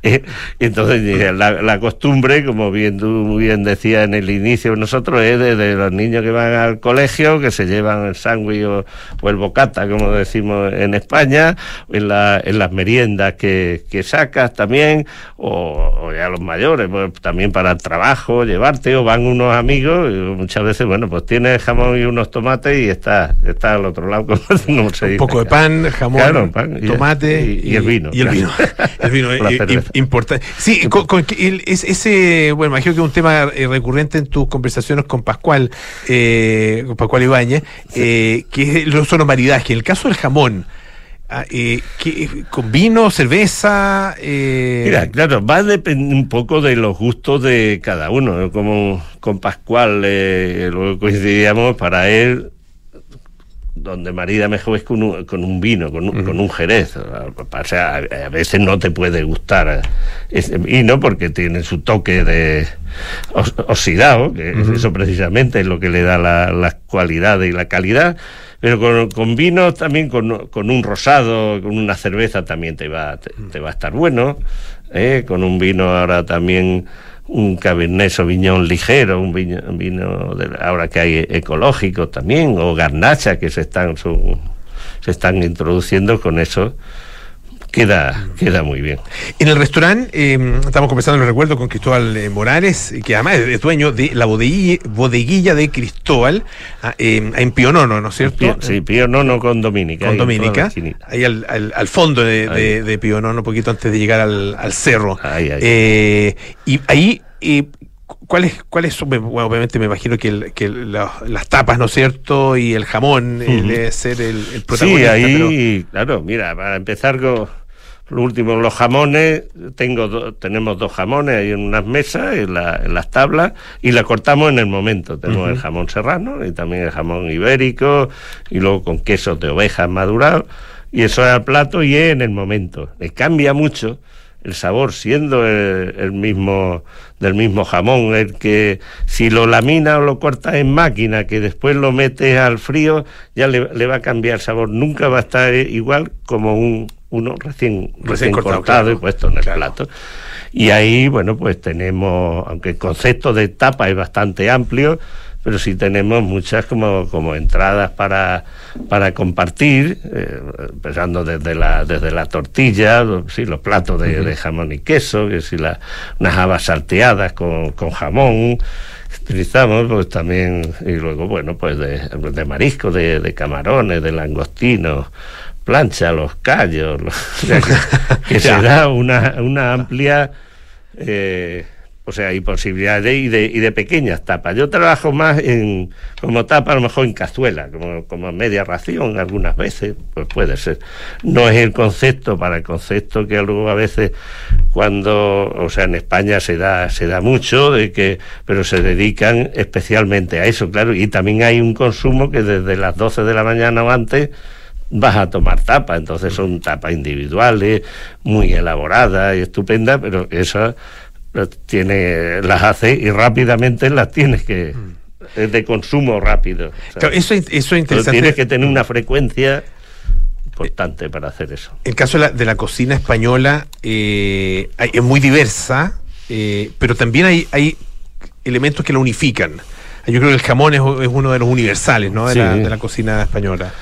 Eh, entonces, eh, la, la costumbre, como bien tú muy bien decías en el inicio, nosotros es de, los niños que van al colegio, que se llevan el sándwich o, o el bocata, como decimos en España, en, la, en las meriendas que, que sacas también, o, o ya los mayores, pues también para el trabajo, llevarte, o van unos amigos, y muchas veces, bueno, pues tienes jamón y unos tomates y está, está al otro lado, [laughs] como, se Un poco de acá. Pan, jamón, Claro, pan tomate y, y el vino. Y el vino. [laughs] El eh, importante. Sí, con, con que el- es- ese, bueno, imagino que es un tema eh, recurrente en tus conversaciones con Pascual, eh, con Pascual Ibáñez, eh, que es- son los maridajes. En el caso del jamón, ah, eh, ¿qué- ¿con vino, cerveza? eh, Mira, claro, va a depender un poco de los gustos de cada uno. ¿no? Como con Pascual, eh, luego coincidíamos, para él, donde marida mejor es con un, con un vino, con un, con un jerez. O sea, a, a veces no te puede gustar eh, ese vino porque tiene su toque de os- oxidado, que es eso precisamente es lo que le da la, la cualidad y la calidad. Pero con, con vino también, con, con un rosado, con una cerveza también te va, te, te va a estar bueno. ¿eh? Con un vino ahora también un Cabernet Sauvignon ligero, un vino, de, ahora que hay ecológico también, o garnacha que se están, se están introduciendo con eso, queda, queda muy bien. En el restaurante, eh, estamos conversando, lo recuerdo, con Cristóbal eh, Morales, que además es, dueño de la bodeguilla, bodeguilla de Cristóbal, ah, eh, en Pionono, ¿no es cierto? Pío- sí, Pío Nono con Dominica. con Dominica, ahí al, al- al fondo de, Ahí. de, de Pío Nono, un poquito antes de llegar al, al cerro. Ahí, ahí. Eh, y ahí, eh, ¿cuáles cuáles son? Bueno, obviamente me imagino que, el- que la- las tapas, ¿no es cierto? Y el jamón eh, debe ser el, el Sí, protagonista. ahí, claro, mira, para empezar con lo último, los jamones, tengo do- tenemos dos jamones ahí en unas mesas, en, la- en las tablas, y la cortamos en el momento. Tenemos el jamón serrano y también el jamón ibérico, y luego con quesos de ovejas madurados, y eso es al plato y es en el momento. Le cambia mucho el sabor, siendo el, el mismo del mismo jamón, el que si lo laminas o lo cortas en máquina, que después lo metes al frío, ya le, le va a cambiar el sabor. Nunca va a estar igual como un uno recién, recién, cortado, cortado, claro. y puesto en el plato. Y ahí, bueno, pues tenemos, aunque el concepto de tapa es bastante amplio, pero sí tenemos muchas como, como entradas para, para compartir, eh, empezando desde la, desde la tortilla, lo- sí, los platos de, de jamón y queso, que si la, unas habas salteadas con, con jamón, utilizamos pues también, y luego, bueno, pues de, de marisco, de, de camarones, de langostinos, plancha, los callos, los- [laughs] o sea, que, que [laughs] se da una, una amplia eh, o sea, y posibilidades y de, y de pequeñas tapas. Yo trabajo más en como tapa, a lo mejor en cazuela, como, como media ración algunas veces, pues puede ser. No es el concepto para el concepto que luego a veces cuando, o sea, en España se da, se da mucho, de que, pero se dedican especialmente a eso, claro, y también hay un consumo que desde las 12 de la mañana o antes vas a tomar tapa, entonces son tapas individuales, muy elaboradas y estupendas, pero esas tiene, las hace y rápidamente las tienes que es de consumo rápido. eso, es- es Pero interesante. tienes que tener una frecuencia importante para hacer eso. El caso de la, de la cocina española eh, es muy diversa, eh, pero también hay, hay elementos que la unifican. Yo creo que el jamón es, es uno de los universales ¿no? de, Sí. la, de la cocina española.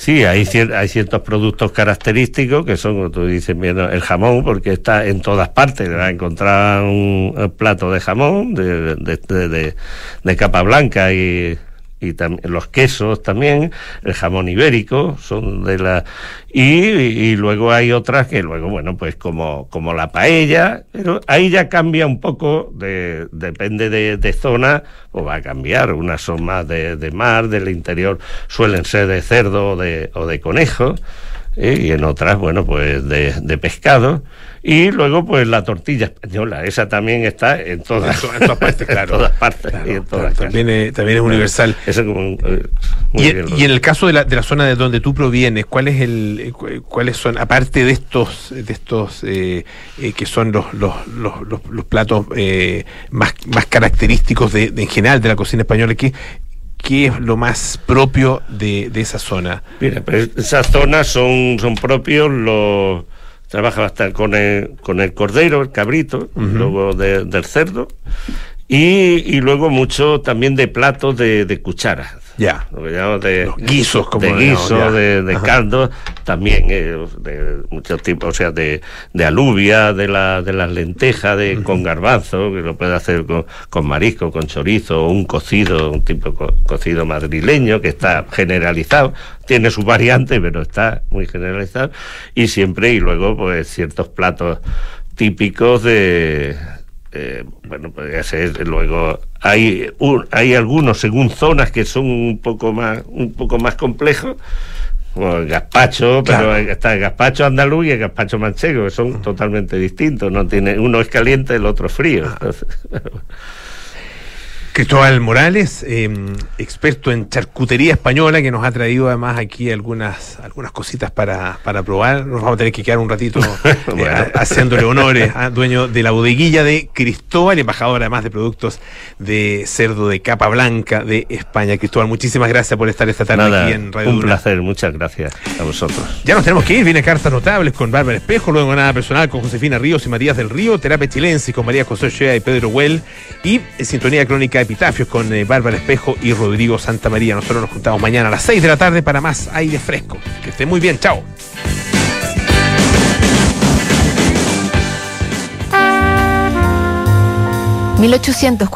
Sí, hay, cier- hay ciertos productos característicos que son, como tú dices, el jamón, porque está en todas partes. Va a encontrar un, plato de jamón de- de- de capa blanca y, y tam- los quesos también, el jamón ibérico, son de la. Y, y luego hay otras que luego, bueno, pues como, como la paella, pero ahí ya cambia un poco, de, depende de, de zona, o va a cambiar. Unas son más de, de mar, del interior suelen ser de cerdo o de, o de conejo, ¿eh? y en otras, bueno, pues de, de pescado. Y luego, pues la tortilla española, esa también está en todas, En partes, claro. en todas partes y [laughs] en todas También es, también es universal. Eso como, eh, muy Y, bien, y en el caso de la, de la zona de donde tú provienes, ¿cuál es el, cu- cuáles son, aparte de estos, de estos eh, eh, que son los, los, los, los- los platos eh, más, más característicos de, de en general de la cocina española, ¿qué, qué es lo más propio de, de esa zona? Mira, pues esas zonas son, son propios los trabaja bastante con el, con el cordero, el cabrito, luego de- del cerdo, y, y luego mucho también de platos de, de cuchara. Ya. Lo que llamamos de Los guisos, como de guiso, llamamos, de, de caldo, también eh, de muchos tipos, o sea, de, de alubia, de, la, de las lentejas, de, con garbanzo, que lo puede hacer con, con marisco, con chorizo, o un cocido, un tipo co- cocido madrileño, que está generalizado, tiene sus variantes, pero está muy generalizado, y siempre, y luego, pues, ciertos platos típicos de eh, bueno podría ser luego hay un- hay algunos según zonas que son un poco más un poco más complejos como el gazpacho, pero está el gazpacho andaluz y el gazpacho manchego, que son totalmente distintos. No tiene, uno es caliente, el otro frío. Entonces, [laughs] Cristóbal Morales, eh, experto en charcutería española, que nos ha traído además aquí algunas, algunas cositas para, para probar. Nos vamos a tener que quedar un ratito [laughs] eh, Bueno. ha- haciéndole honores a dueño de la bodeguilla de Cristóbal embajador además de productos de cerdo de capa blanca de España. Cristóbal, muchísimas gracias por estar esta tarde nada, aquí en Radio un placer, muchas gracias a vosotros. Ya nos tenemos que ir, viene Cartas Notables con Bárbara Espejo, luego Nada Personal con Josefina Ríos y Matías del Río, Terapia Chilense con María José Ochoa y Pedro Huel, y Sintonía Crónica Con eh, Bárbara Espejo y Rodrigo Santa María. Nosotros nos juntamos mañana a las 6 de la tarde para más aire fresco. Que esté muy bien, chao. ¿1840